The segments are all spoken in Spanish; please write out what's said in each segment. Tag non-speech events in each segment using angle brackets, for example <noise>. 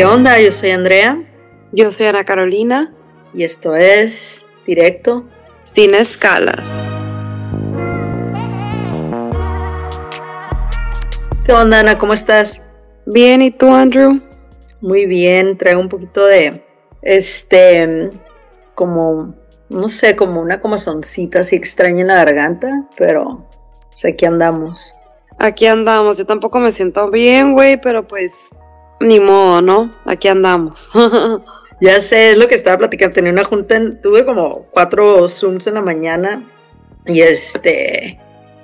¿Qué onda? Yo soy Andrea. Yo soy Ana Carolina. Y esto es Directo. Sin escalas. ¿Qué onda, Ana? ¿Cómo estás? Bien, ¿y tú, Andrew? Muy bien, traigo un poquito de, este, como, no sé, como una soncita así extraña en la garganta, pero pues aquí andamos. Aquí andamos, yo tampoco me siento bien, güey, pero pues ni modo, ¿no? Aquí andamos. <laughs> ya sé, es lo que estaba platicando. Tenía una junta, tuve como cuatro Zooms en la mañana y este,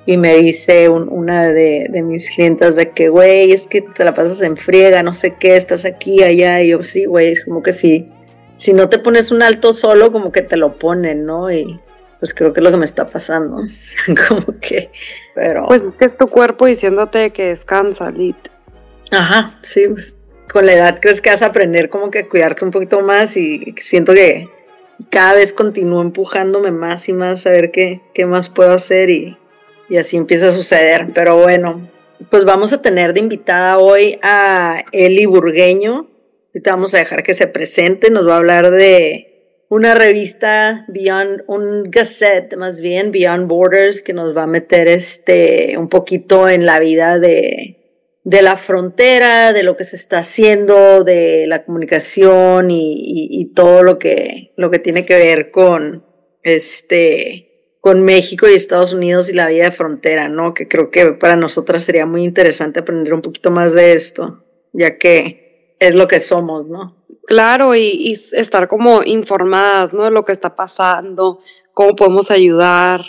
y me dice una de, mis clientas de que, güey, es que te la pasas en friega, no sé qué, estás aquí, allá. Y yo, sí, güey, es como que sí. Si no te pones un alto solo, como que te lo ponen, ¿no? Y pues creo que es lo que me está pasando. <laughs> como que, pero. Pues que es tu cuerpo diciéndote que descansa, Lit. Ajá, sí, con la edad crees que vas a aprender como que cuidarte un poquito más y siento que cada vez continúo empujándome más y más a ver qué, qué más puedo hacer y, y así empieza a suceder. Pero bueno, pues vamos a tener de invitada hoy a Eli Burgueño. Ahorita vamos a dejar que se presente, nos va a hablar de una revista Beyond, un gazette más bien, Beyond Borders, que nos va a meter este un poquito en la vida de, de la frontera, de lo que se está haciendo, de la comunicación y, todo lo que, lo que tiene que ver con, este, con México y Estados Unidos y la vida de frontera, ¿no? Que creo que para nosotras sería muy interesante aprender un poquito más de esto, ya que es lo que somos, ¿no? Claro, y, y estar como informadas, ¿no? De lo que está pasando, cómo podemos ayudar,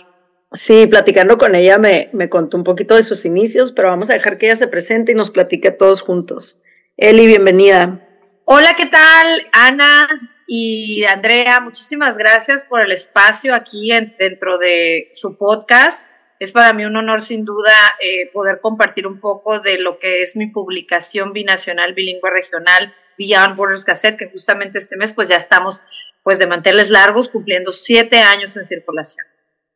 Sí, platicando con ella me, me, contó un poquito de sus inicios, pero vamos a dejar que ella se presente y nos platique todos juntos. Eli, bienvenida. Hola, ¿qué tal? Ana y Andrea, muchísimas gracias por el espacio aquí dentro de su podcast. Es para mí un honor sin duda eh, poder compartir un poco de lo que es mi publicación binacional, bilingüe regional, Beyond Borders Gazette, que justamente este mes pues ya estamos pues de manteles largos cumpliendo siete años en circulación.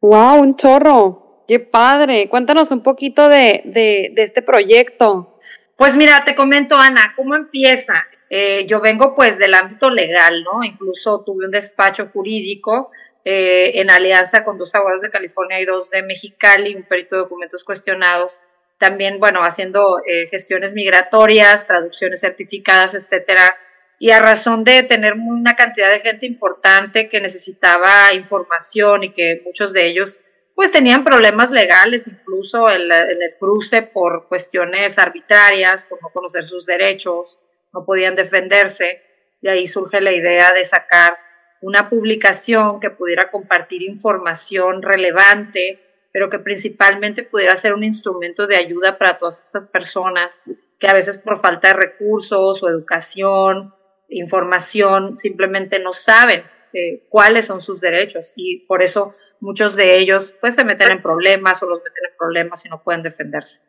¡Wow! Un chorro. ¡Qué padre! Cuéntanos un poquito de, de, este proyecto. Pues mira, te comento, Ana, ¿cómo empieza? Eh, yo vengo pues del ámbito legal, ¿no? Incluso tuve un despacho jurídico eh, en alianza con dos abogados de California y dos de Mexicali, un perito de documentos cuestionados. También, bueno, haciendo eh, gestiones migratorias, traducciones certificadas, etcétera y a razón de tener una cantidad de gente importante que necesitaba información y que muchos de ellos pues tenían problemas legales, incluso en, el cruce por cuestiones arbitrarias, por no conocer sus derechos, no podían defenderse. Y ahí surge la idea de sacar una publicación que pudiera compartir información relevante, pero que principalmente pudiera ser un instrumento de ayuda para todas estas personas que a veces por falta de recursos o educación información, simplemente no saben eh, cuáles son sus derechos y por eso muchos de ellos pues se meten en problemas o los meten en problemas y no pueden defenderse.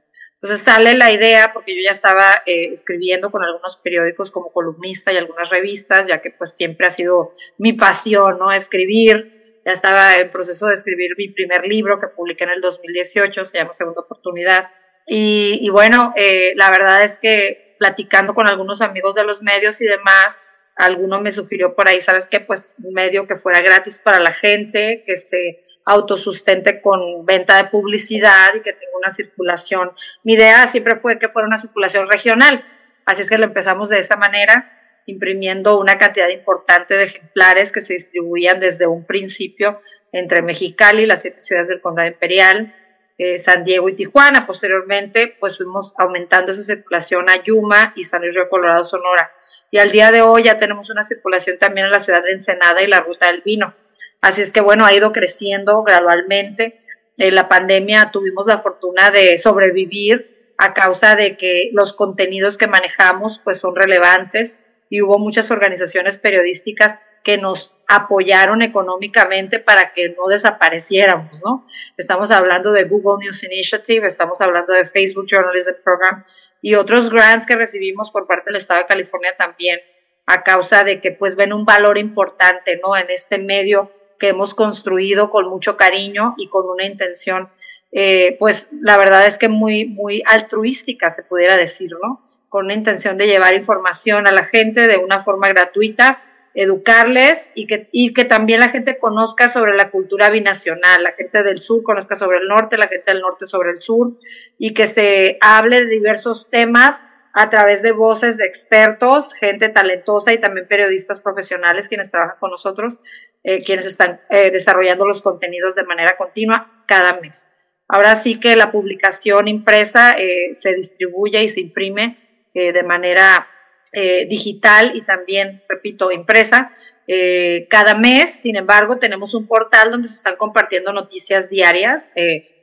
Entonces sale la idea, porque yo ya estaba eh, escribiendo con algunos periódicos como columnista y algunas revistas, ya que pues siempre ha sido mi pasión, ¿no? Escribir. Ya estaba en proceso de escribir mi primer libro que publiqué en el 2018, se llama Segunda Oportunidad. Y, bueno, eh, la verdad es que platicando con algunos amigos de los medios y demás, alguno me sugirió por ahí, ¿sabes qué? Pues un medio que fuera gratis para la gente, que se autosustente con venta de publicidad y que tenga una circulación. Mi idea siempre fue que fuera una circulación regional, así es que lo empezamos de esa manera, imprimiendo una cantidad importante de ejemplares que se distribuían desde un principio entre Mexicali, las siete ciudades del Condado Imperial, eh, San Diego y Tijuana. Posteriormente, pues fuimos aumentando esa circulación a Yuma y San Luis Río Colorado, Sonora. Y al día de hoy ya tenemos una circulación también en la ciudad de Ensenada y la Ruta del Vino. Así es que bueno, ha ido creciendo gradualmente. En la pandemia tuvimos la fortuna de sobrevivir a causa de que los contenidos que manejamos pues son relevantes y hubo muchas organizaciones periodísticas que nos apoyaron económicamente para que no desapareciéramos, ¿no? Estamos hablando de Google News Initiative, estamos hablando de Facebook Journalism Program y otros grants que recibimos por parte del Estado de California también a causa de que pues ven un valor importante, ¿no? En este medio que hemos construido con mucho cariño y con una intención, eh, pues la verdad es que muy, muy altruística, se pudiera decir, ¿no? con una intención de llevar información a la gente de una forma gratuita, educarles y que, y que también la gente conozca sobre la cultura binacional, la gente del sur conozca sobre el norte, la gente del norte sobre el sur, y que se hable de diversos temas a través de voces de expertos, gente talentosa y también periodistas profesionales quienes trabajan con nosotros, eh, quienes están eh, desarrollando los contenidos de manera continua cada mes. Ahora sí que la publicación impresa eh, se distribuye y se imprime de manera digital y también, repito, impresa cada mes. Sin embargo, tenemos un portal donde se están compartiendo noticias diarias,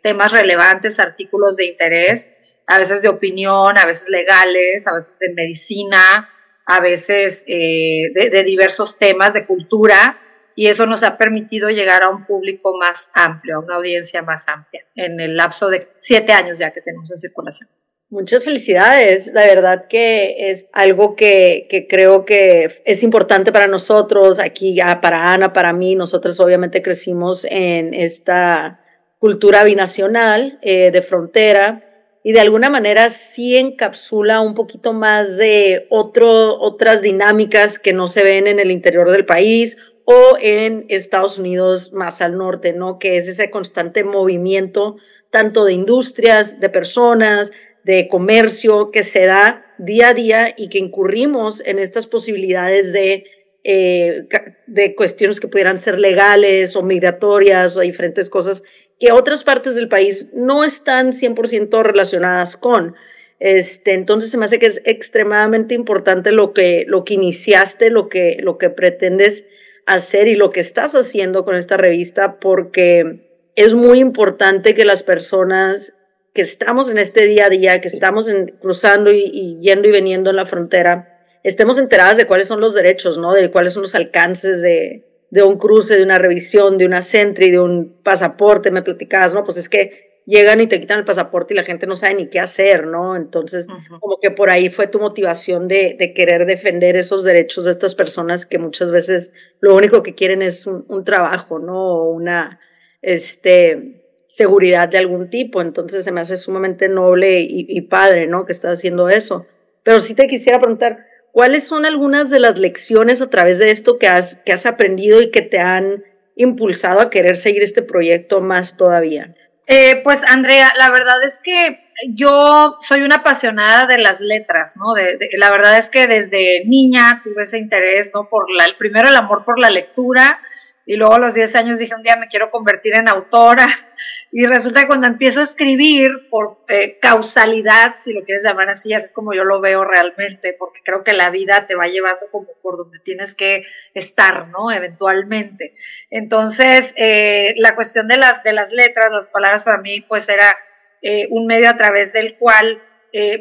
temas relevantes, artículos de interés a veces de opinión, a veces legales, a veces de medicina, a veces eh, de, diversos temas de cultura, y eso nos ha permitido llegar a un público más amplio, a una audiencia más amplia, en el lapso de siete años ya que tenemos en circulación. Muchas felicidades, la verdad que es algo que, creo que es importante para nosotros, aquí para Ana, para mí, nosotros obviamente crecimos en esta cultura binacional eh, de frontera, y de alguna manera sí encapsula un poquito más de otras dinámicas que no se ven en el interior del país o en Estados Unidos más al norte, ¿no? Que es ese constante movimiento tanto de industrias, de personas, de comercio que se da día a día y que incurrimos en estas posibilidades de, eh, de cuestiones que pudieran ser legales o migratorias o diferentes cosas que otras partes del país no están 100% relacionadas con. Este, entonces se me hace que es extremadamente importante lo que, lo que iniciaste, lo que, lo que pretendes hacer y lo que estás haciendo con esta revista, porque es muy importante que las personas que estamos en este día a día, que estamos cruzando y, y, yendo y veniendo en la frontera, estemos enteradas de cuáles son los derechos, ¿no? De cuáles son los alcances de, de un cruce, de una revisión, de una Sentry, de un pasaporte, me platicabas, ¿no? Pues es que llegan y te quitan el pasaporte y la gente no sabe ni qué hacer, ¿no? Entonces, como que por ahí fue tu motivación de, de, querer defender esos derechos de estas personas que muchas veces lo único que quieren es un, trabajo, ¿no? O una, este, seguridad de algún tipo. Entonces, se me hace sumamente noble y, padre, ¿no? Que estás haciendo eso. Pero sí te quisiera preguntar, ¿Cuáles son algunas de las lecciones a través de esto que has, que has aprendido y que te han impulsado a querer seguir este proyecto más todavía? Eh, pues Andrea, la verdad es que yo soy una apasionada de las letras, ¿no? la verdad es que desde niña tuve ese interés, ¿no? Por la, primero el amor por la lectura, y luego a los 10 años dije, un día me quiero convertir en autora. <laughs> Y resulta que cuando empiezo a escribir por eh, causalidad, si lo quieres llamar así, así es como yo lo veo realmente, porque creo que la vida te va llevando como por donde tienes que estar, ¿no? Eventualmente. Entonces, eh, la cuestión de las, de las letras, las palabras para mí, pues era eh, un medio a través del cual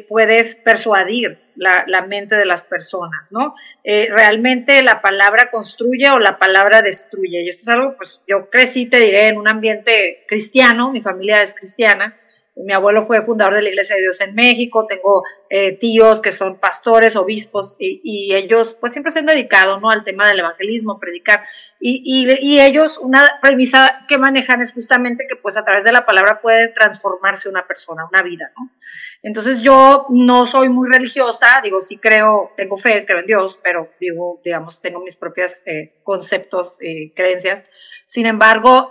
puedes persuadir la, mente de las personas, ¿no? Eh, realmente la palabra construye o la palabra destruye. Y esto es algo, pues yo crecí, te diré, en un ambiente cristiano, mi familia es cristiana, mi abuelo fue fundador de la Iglesia de Dios en México, tengo eh, tíos que son pastores, obispos, y, ellos pues siempre se han dedicado ¿no? al tema del evangelismo, predicar. Y, y, ellos, una premisa que manejan es justamente que pues a través de la palabra puede transformarse una persona, una vida. ¿no? Entonces yo no soy muy religiosa, digo, sí creo, tengo fe, creo en Dios, pero digo, digamos, tengo mis propios eh, conceptos, eh, creencias. Sin embargo,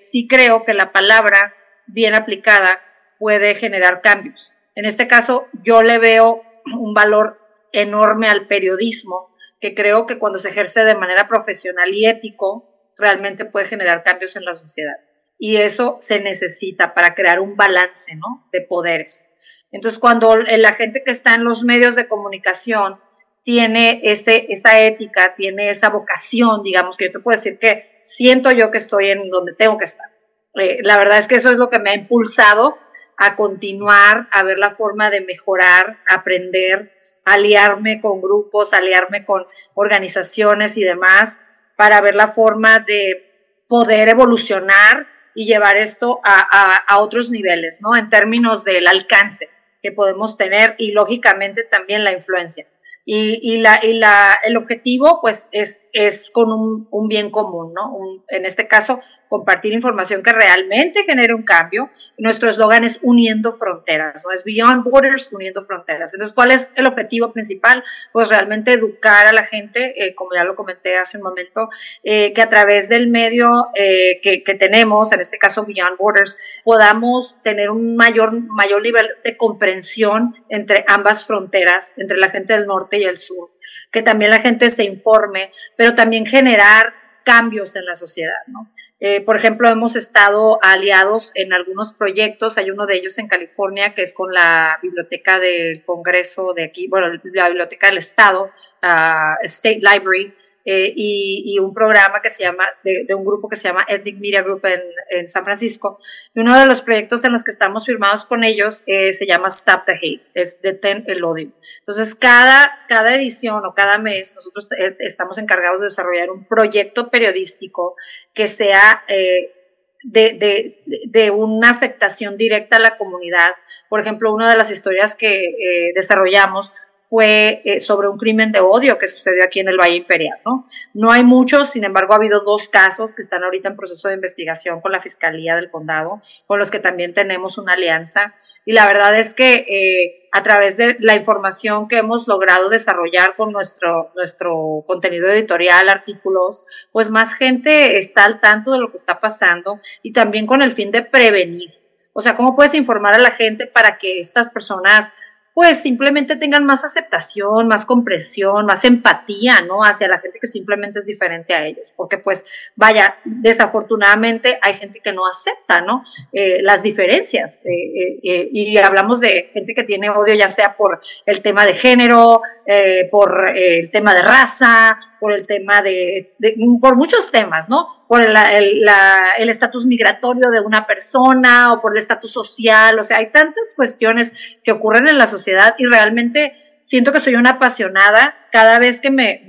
sí creo que la palabra bien aplicada puede generar cambios. En este caso, yo le veo un valor enorme al periodismo, que creo que cuando se ejerce de manera profesional y ético, realmente puede generar cambios en la sociedad. Y eso se necesita para crear un balance ¿no? de poderes. Entonces, cuando la gente que está en los medios de comunicación tiene ese, esa ética, tiene esa vocación, digamos, que yo te puedo decir que siento yo que estoy en donde tengo que estar. Eh, la verdad es que eso es lo que me ha impulsado a continuar, a ver la forma de mejorar, aprender, aliarme con grupos, aliarme con organizaciones y demás, para ver la forma de poder evolucionar y llevar esto a, otros niveles, ¿no? En términos del alcance que podemos tener y lógicamente también la influencia. Y, la, y la, el objetivo, pues, es, es con un, bien común, ¿no? en este caso, compartir información que realmente genere un cambio. Nuestro eslogan es uniendo fronteras, ¿no? Es Beyond Borders, uniendo fronteras. Entonces, ¿cuál es el objetivo principal? Pues realmente educar a la gente, eh, como ya lo comenté hace un momento, eh, que a través del medio eh, que, que, tenemos, en este caso Beyond Borders, podamos tener un mayor, mayor nivel de comprensión entre ambas fronteras, entre la gente del norte y el sur, que también la gente se informe, pero también generar cambios en la sociedad, ¿no? Eh, por ejemplo, hemos estado aliados en algunos proyectos. Hay uno de ellos en California que es con la Biblioteca del Congreso de aquí, bueno, la Biblioteca del Estado, uh, State Library, eh, y, un programa que se llama, de, un grupo que se llama Ethnic Media Group en, San Francisco. Y uno de los proyectos en los que estamos firmados con ellos eh, se llama Stop the Hate, es Detén el Odio. Entonces, cada, cada edición o cada mes nosotros eh, estamos encargados de desarrollar un proyecto periodístico que sea... De, de, de, una afectación directa a la comunidad. Por ejemplo, una de las historias que desarrollamos fue eh, sobre un crimen de odio que sucedió aquí en el Valle Imperial, ¿no? No hay muchos, sin embargo, ha habido dos casos que están ahorita en proceso de investigación con la Fiscalía del Condado, con los que también tenemos una alianza. Y la verdad es que eh, a través de la información que hemos logrado desarrollar con nuestro, nuestro contenido editorial, artículos, pues más gente está al tanto de lo que está pasando y también con el fin de prevenir. O sea, ¿cómo puedes informar a la gente para que estas personas pues simplemente tengan más aceptación, más comprensión, más empatía, ¿no? Hacia la gente que simplemente es diferente a ellos, porque pues vaya, desafortunadamente hay gente que no acepta, ¿no? Eh, las diferencias eh, eh, y hablamos de gente que tiene odio ya sea por el tema de género, por el tema de raza, por el tema de, por muchos temas, ¿no? Por el estatus migratorio de una persona o por el estatus social, o sea, hay tantas cuestiones que ocurren en la sociedad y realmente siento que soy una apasionada cada vez que me,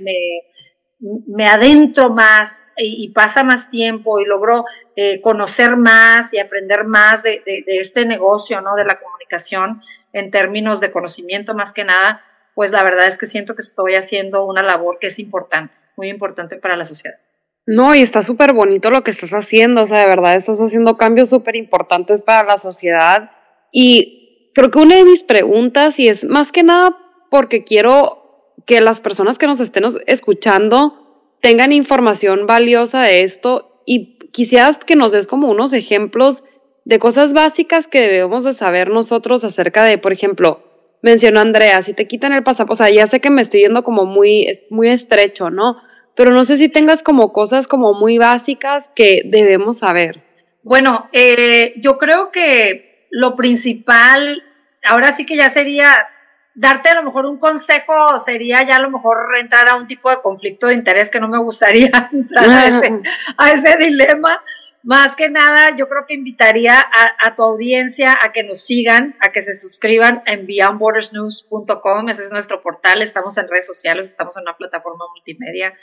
me, adentro más y, pasa más tiempo y logro eh, conocer más y aprender más de, de, de este negocio, ¿no? De la comunicación en términos de conocimiento más que nada, pues la verdad es que siento que estoy haciendo una labor que es importante, muy importante para la sociedad. No, y está súper bonito lo que estás haciendo, o sea, de verdad estás haciendo cambios súper importantes para la sociedad. Y creo que una de mis preguntas, y es más que nada porque quiero que las personas que nos estén escuchando tengan información valiosa de esto y quisieras que nos des como unos ejemplos de cosas básicas que debemos de saber nosotros acerca de, por ejemplo, mencionó Andrea, si te quitan el pasaporte, o sea, ya sé que me estoy yendo como muy, muy estrecho, ¿no? Pero no sé si tengas como cosas como muy básicas que debemos saber. Bueno, eh, yo creo que lo principal, ahora sí que ya sería darte a lo mejor un consejo, sería ya a lo mejor entrar a un tipo de conflicto de interés que no me gustaría <laughs> entrar a ese, <laughs> a ese dilema más que nada, yo creo que invitaría a, tu audiencia a que nos sigan, a que se suscriban en beyondbordersnews.com. Ese es nuestro portal. Estamos en redes sociales, estamos en una plataforma multimedia.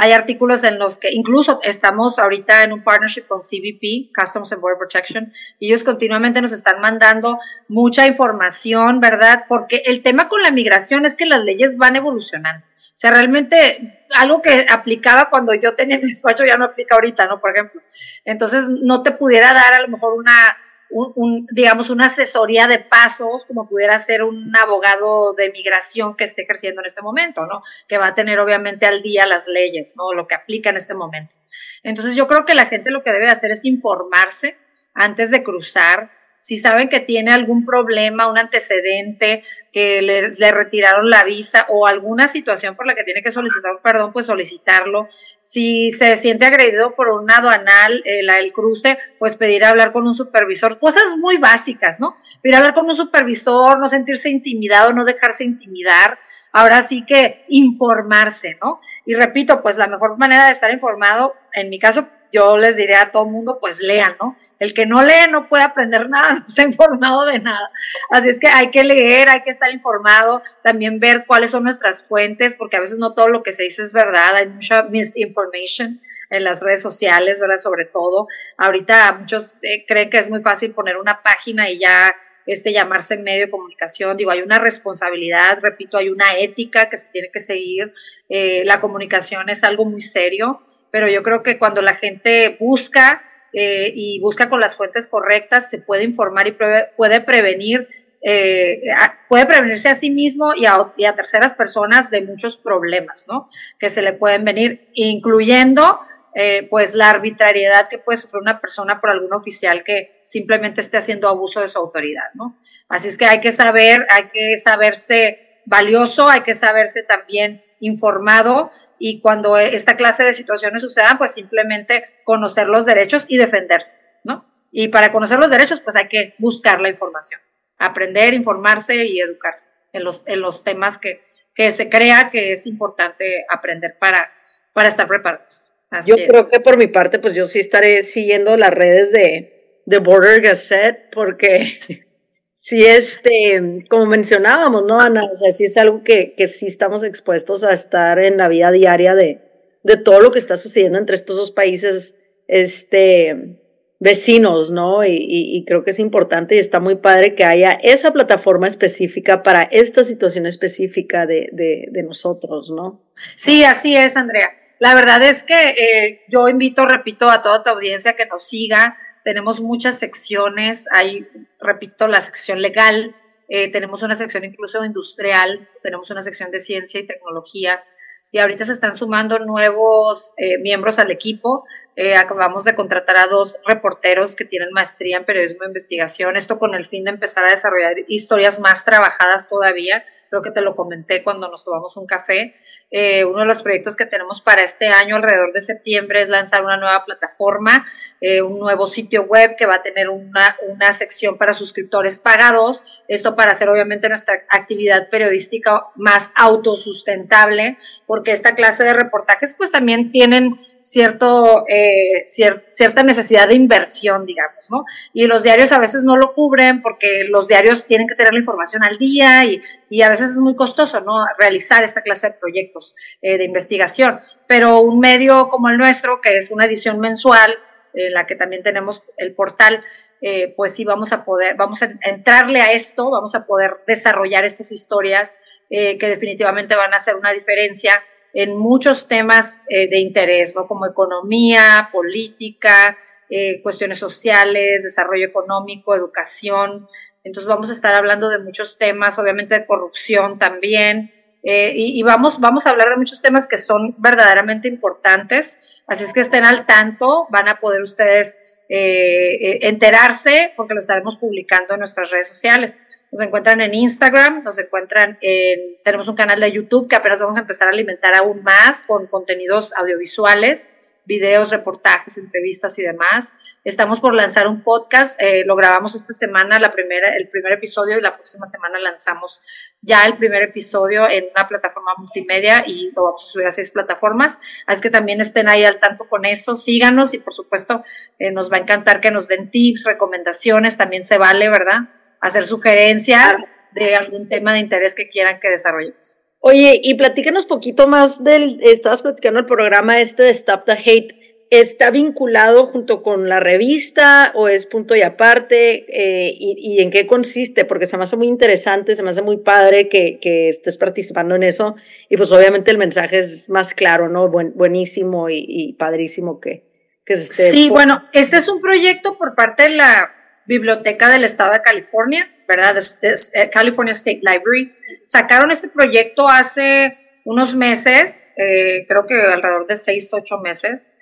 Hay artículos en los que incluso estamos ahorita en un partnership con CBP, Customs and Border Protection, y ellos continuamente nos están mandando mucha información, ¿verdad? Porque el tema con la migración es que las leyes van evolucionando. Sea, realmente algo que aplicaba cuando yo tenía mi despacho ya no aplica ahorita, ¿no? Por ejemplo. Entonces, no te pudiera dar a lo mejor una, un, digamos, una asesoría de pasos como pudiera ser un abogado de migración que esté ejerciendo en este momento, ¿no? Que va a tener obviamente al día las leyes, ¿no? Lo que aplica en este momento. Entonces, yo creo que la gente lo que debe hacer es informarse antes de cruzar, si saben que tiene algún problema, un antecedente, que le, retiraron la visa o alguna situación por la que tiene que solicitar perdón, pues solicitarlo. Si se siente agredido por un aduanal, eh, la, el cruce, pues pedir hablar con un supervisor. Cosas muy básicas, ¿no? Pedir hablar con un supervisor, no sentirse intimidado, no dejarse intimidar. Ahora sí que informarse, ¿no? Y repito, pues la mejor manera de estar informado, en mi caso, yo les diré a todo mundo, pues lean, ¿no? El que no lee no puede aprender nada, <laughs> no está informado de nada. Así es que hay que leer, hay que estar informado, también ver cuáles son nuestras fuentes, porque a veces no todo lo que se dice es verdad, hay mucha misinformation en las redes sociales, ¿verdad? Sobre todo, ahorita muchos eh, creen que es muy fácil poner una página y ya este, llamarse medio de comunicación. Digo, hay una responsabilidad, repito, hay una ética que se tiene que seguir. Eh, la comunicación es algo muy serio pero yo creo que cuando la gente busca eh, y busca con las fuentes correctas, se puede informar y puede prevenir, eh, puede prevenirse a sí mismo y a, terceras personas de muchos problemas, ¿no? Que se le pueden venir, incluyendo eh, pues la arbitrariedad que puede sufrir una persona por algún oficial que simplemente esté haciendo abuso de su autoridad, ¿no? Así es que hay que saber, hay que saberse valioso, hay que saberse también informado y cuando esta clase de situaciones sucedan, pues simplemente conocer los derechos y defenderse, ¿no? Y para conocer los derechos, pues hay que buscar la información, aprender, informarse y educarse en los, en los temas que, que se crea que es importante aprender para, para estar preparados. Yo creo que por mi parte, pues yo sí estaré siguiendo las redes de, de Border Gazette, porque sí, este, como mencionábamos, ¿no, Ana? O sea, sí es algo que, que sí estamos expuestos a estar en la vida diaria de, de todo lo que está sucediendo entre estos dos países, este, vecinos, ¿no? Y, creo que es importante y está muy padre que haya esa plataforma específica para esta situación específica de, de, nosotros, ¿no? Sí, así es, Andrea. La verdad es que eh, yo invito, repito, a toda tu audiencia que nos siga. Tenemos muchas secciones, hay, repito, la sección legal, eh, tenemos una sección incluso industrial, tenemos una sección de ciencia y tecnología, y ahorita se están sumando nuevos eh, miembros al equipo. Eh, acabamos de contratar a dos reporteros que tienen maestría en periodismo de investigación, esto con el fin de empezar a desarrollar historias más trabajadas todavía. Creo que te lo comenté cuando nos tomamos un café. Eh, uno de los proyectos que tenemos para este año, alrededor de septiembre, es lanzar una nueva plataforma, un nuevo sitio web que va a tener una, una sección para suscriptores pagados. Esto para hacer obviamente nuestra actividad periodística más autosustentable porque esta clase de reportajes pues también tienen cierto, eh, cierta necesidad de inversión, digamos, ¿no? Y los diarios a veces no lo cubren porque los diarios tienen que tener la información al día y, y a veces es muy costoso, ¿no? Realizar esta clase de proyectos eh, de investigación. Pero un medio como el nuestro, que es una edición mensual, en la que también tenemos el portal, eh, pues sí vamos a poder, vamos a entrarle a esto, vamos a poder desarrollar estas historias eh, que definitivamente van a hacer una diferencia en muchos temas eh, de interés, ¿no? como economía, política, cuestiones sociales, desarrollo económico, educación. Entonces vamos a estar hablando de muchos temas, obviamente de corrupción también, y, y, vamos, vamos a hablar de muchos temas que son verdaderamente importantes. Así es que estén al tanto, van a poder ustedes enterarse porque lo estaremos publicando en nuestras redes sociales. Nos encuentran en Instagram, nos encuentran en, tenemos un canal de YouTube que apenas vamos a empezar a alimentar aún más con contenidos audiovisuales, videos, reportajes, entrevistas y demás. Estamos por lanzar un podcast, eh, lo grabamos esta semana, la primera, el primer episodio y la próxima semana lanzamos ya el primer episodio en una plataforma multimedia y lo vamos a subir a seis plataformas. Así que también estén ahí al tanto con eso, síganos y por supuesto eh, nos va a encantar que nos den tips, recomendaciones, también se vale, ¿verdad? hacer sugerencias de algún tema de interés que quieran que desarrollemos. Oye, y platícanos poquito más del, estabas platicando el programa este de Stop the Hate, ¿está vinculado junto con la revista o es punto y aparte? Eh, y, en qué consiste? Porque se me hace muy interesante, se me hace muy padre que, que estés participando en eso y pues obviamente el mensaje es más claro, ¿no? Buen, buenísimo y, y padrísimo que, que se esté... Sí, bueno, este es un proyecto por parte de la Biblioteca del Estado de California, ¿verdad? Eh, California State Library. Sacaron este proyecto hace unos meses, eh, creo que alrededor de seis, ocho meses,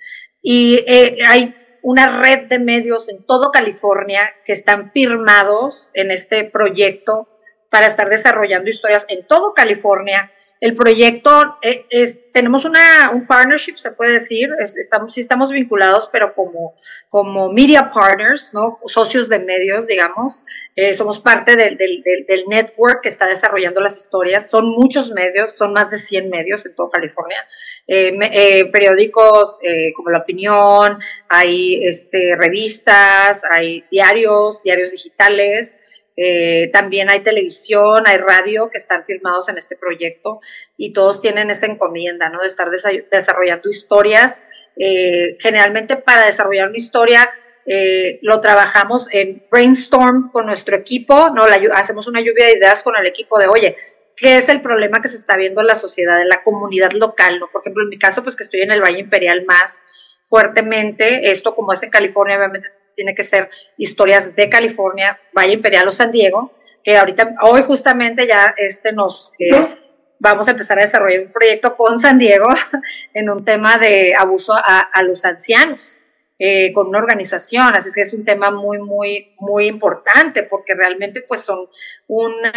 y eh, hay una red de medios en todo California que están firmados en este proyecto para estar desarrollando historias en todo California el proyecto eh, es, tenemos una, un partnership, se puede decir, estamos, sí estamos vinculados, pero como, como media partners, ¿no? Socios de medios, digamos. Eh, somos parte del, del, del, network que está desarrollando las historias. Son muchos medios, son más de 100 medios en toda California. Eh, periódicos como La Opinión, hay este, revistas, hay diarios, diarios digitales. Eh, también hay televisión, hay radio que están firmados en este proyecto y todos tienen esa encomienda, ¿no? De estar desarrollando historias. Eh, generalmente para desarrollar una historia eh, lo trabajamos en brainstorm con nuestro equipo, ¿no? hacemos una lluvia de ideas con el equipo de, oye, ¿qué es el problema que se está viendo en la sociedad, en la comunidad local, ¿no? Por ejemplo, en mi caso, pues que estoy en el Valle Imperial más fuertemente. Esto como es en California, obviamente tiene que ser historias de California, Valle Imperial o San Diego, que ahorita, hoy justamente ya este nos... Eh, vamos a empezar a desarrollar un proyecto con San Diego <laughs> en un tema de abuso a, los ancianos. Eh, con una organización, así que es un tema muy, muy, muy importante porque realmente pues son, una,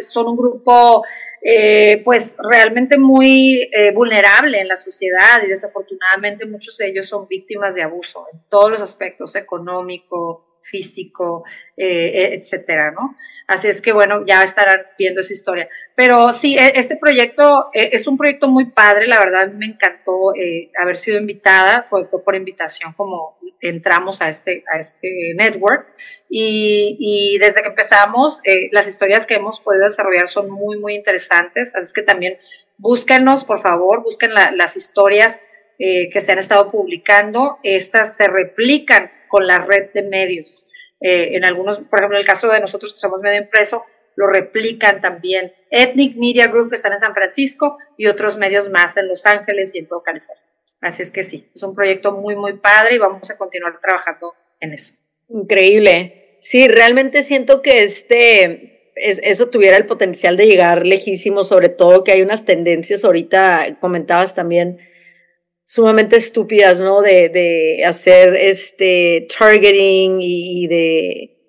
son un grupo eh, pues realmente muy eh, vulnerable en la sociedad y desafortunadamente muchos de ellos son víctimas de abuso en todos los aspectos, económico, físico, eh, etcétera, ¿no? Así es que, bueno, ya estarán viendo esa historia. Pero sí, e, este proyecto es un proyecto muy padre, la verdad me encantó haber sido invitada, fue, por invitación como entramos a este, a este network y, desde que empezamos, eh, las historias que hemos podido desarrollar son muy, muy interesantes, así que también búsquenos, por favor, busquen las historias eh, que se han estado publicando, estas se replican con la red de medios. Eh, en algunos, por ejemplo, en el caso de nosotros que somos medio impreso, lo replican también Ethnic Media Group que están en San Francisco y otros medios más en Los Ángeles y en todo California. Así es que sí, es un proyecto muy, muy padre y vamos a continuar trabajando en eso. Increíble. Sí, realmente siento que este, eso tuviera el potencial de llegar lejísimo, sobre todo que hay unas tendencias ahorita, comentabas también, sumamente estúpidas, ¿no? De, de hacer este targeting y, de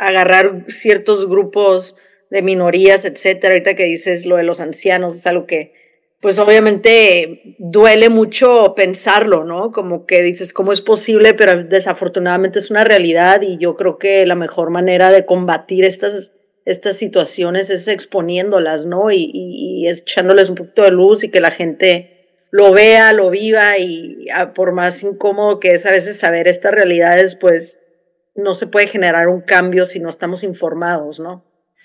agarrar ciertos grupos de minorías, etcétera. Ahorita que dices lo de los ancianos, es algo que pues obviamente duele mucho pensarlo, ¿no? Como que dices, ¿cómo es posible? Pero desafortunadamente es una realidad y yo creo que la mejor manera de combatir estas, estas situaciones es exponiéndolas, ¿no? Y, y, echándoles un poquito de luz y que la gente lo vea, lo viva y ah, por más incómodo que es a veces saber estas realidades, pues no se puede generar un cambio si no estamos informados, ¿no?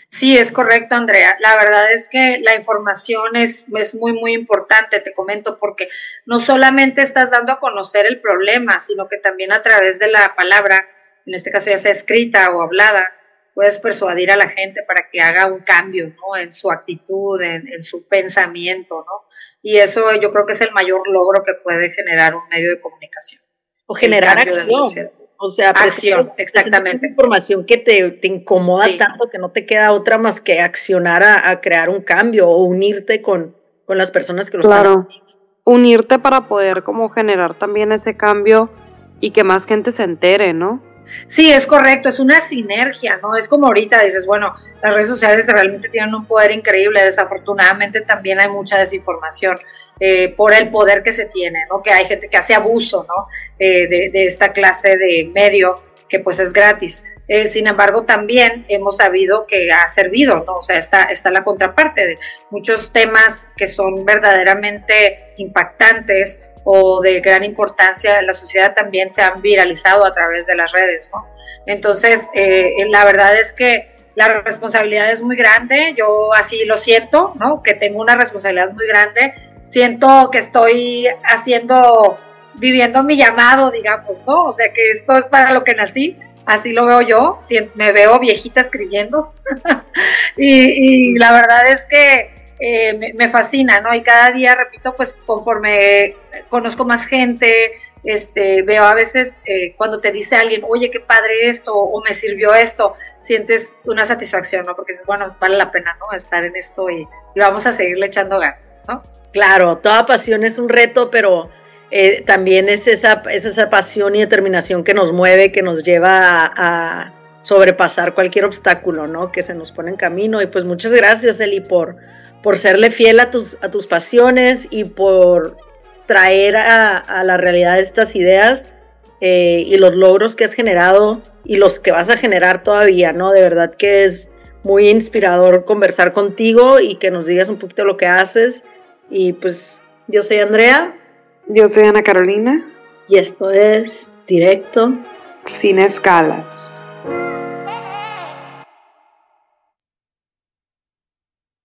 Sí, es correcto, Andrea. La verdad es que la información es, es, muy, muy importante, te comento, porque no solamente estás dando a conocer el problema, sino que también a través de la palabra, en este caso ya sea escrita o hablada, puedes persuadir a la gente para que haga un cambio ¿no? en su actitud, en, su pensamiento, ¿no? Y eso yo creo que es el mayor logro que puede generar un medio de comunicación. O generar acción. O sea, acción, exactamente. Información que te, te incomoda tanto que no te queda otra más que accionar a, crear un cambio o unirte con, con las personas que lo claro. están. Unirte para poder como generar también ese cambio y que más gente se entere, ¿no? Sí, es correcto, es una sinergia, ¿no? Es como ahorita dices, bueno, las redes sociales realmente tienen un poder increíble, desafortunadamente también hay mucha desinformación eh, por el poder que se tiene, ¿no? Que hay gente que hace abuso, ¿no? Eh, de, de, esta clase de medio que pues es gratis. Eh, sin embargo, también hemos sabido que ha servido, ¿no? O sea, está, está la contraparte de muchos temas que son verdaderamente impactantes o de gran importancia en la sociedad también se han viralizado a través de las redes, ¿no? Entonces, eh, la verdad es que la responsabilidad es muy grande, yo así lo siento, ¿no? Que tengo una responsabilidad muy grande, siento que estoy haciendo, viviendo mi llamado, digamos, ¿no? O sea, que esto es para lo que nací, así lo veo yo, me veo viejita escribiendo <laughs> y, la verdad es que eh, me, fascina, ¿no? Y cada día, repito, pues conforme conozco más gente, este, veo a veces eh, cuando te dice alguien, oye, qué padre esto, o me sirvió esto, sientes una satisfacción, ¿no? Porque dices, bueno, vale la pena, ¿no? Estar en esto y, y vamos a seguirle echando ganas, ¿no? Claro, toda pasión es un reto, pero eh, también es esa, esa pasión y determinación que nos mueve, que nos lleva a, sobrepasar cualquier obstáculo, ¿no? Que se nos pone en camino. Y pues muchas gracias, Eli, por, por serle fiel a tus, a tus pasiones y por traer a, la realidad estas ideas eh, y los logros que has generado y los que vas a generar todavía, ¿no? De verdad que es muy inspirador conversar contigo y que nos digas un poquito lo que haces. Y pues yo soy Andrea. Yo soy Ana Carolina. Y esto es Directo Sin Escalas.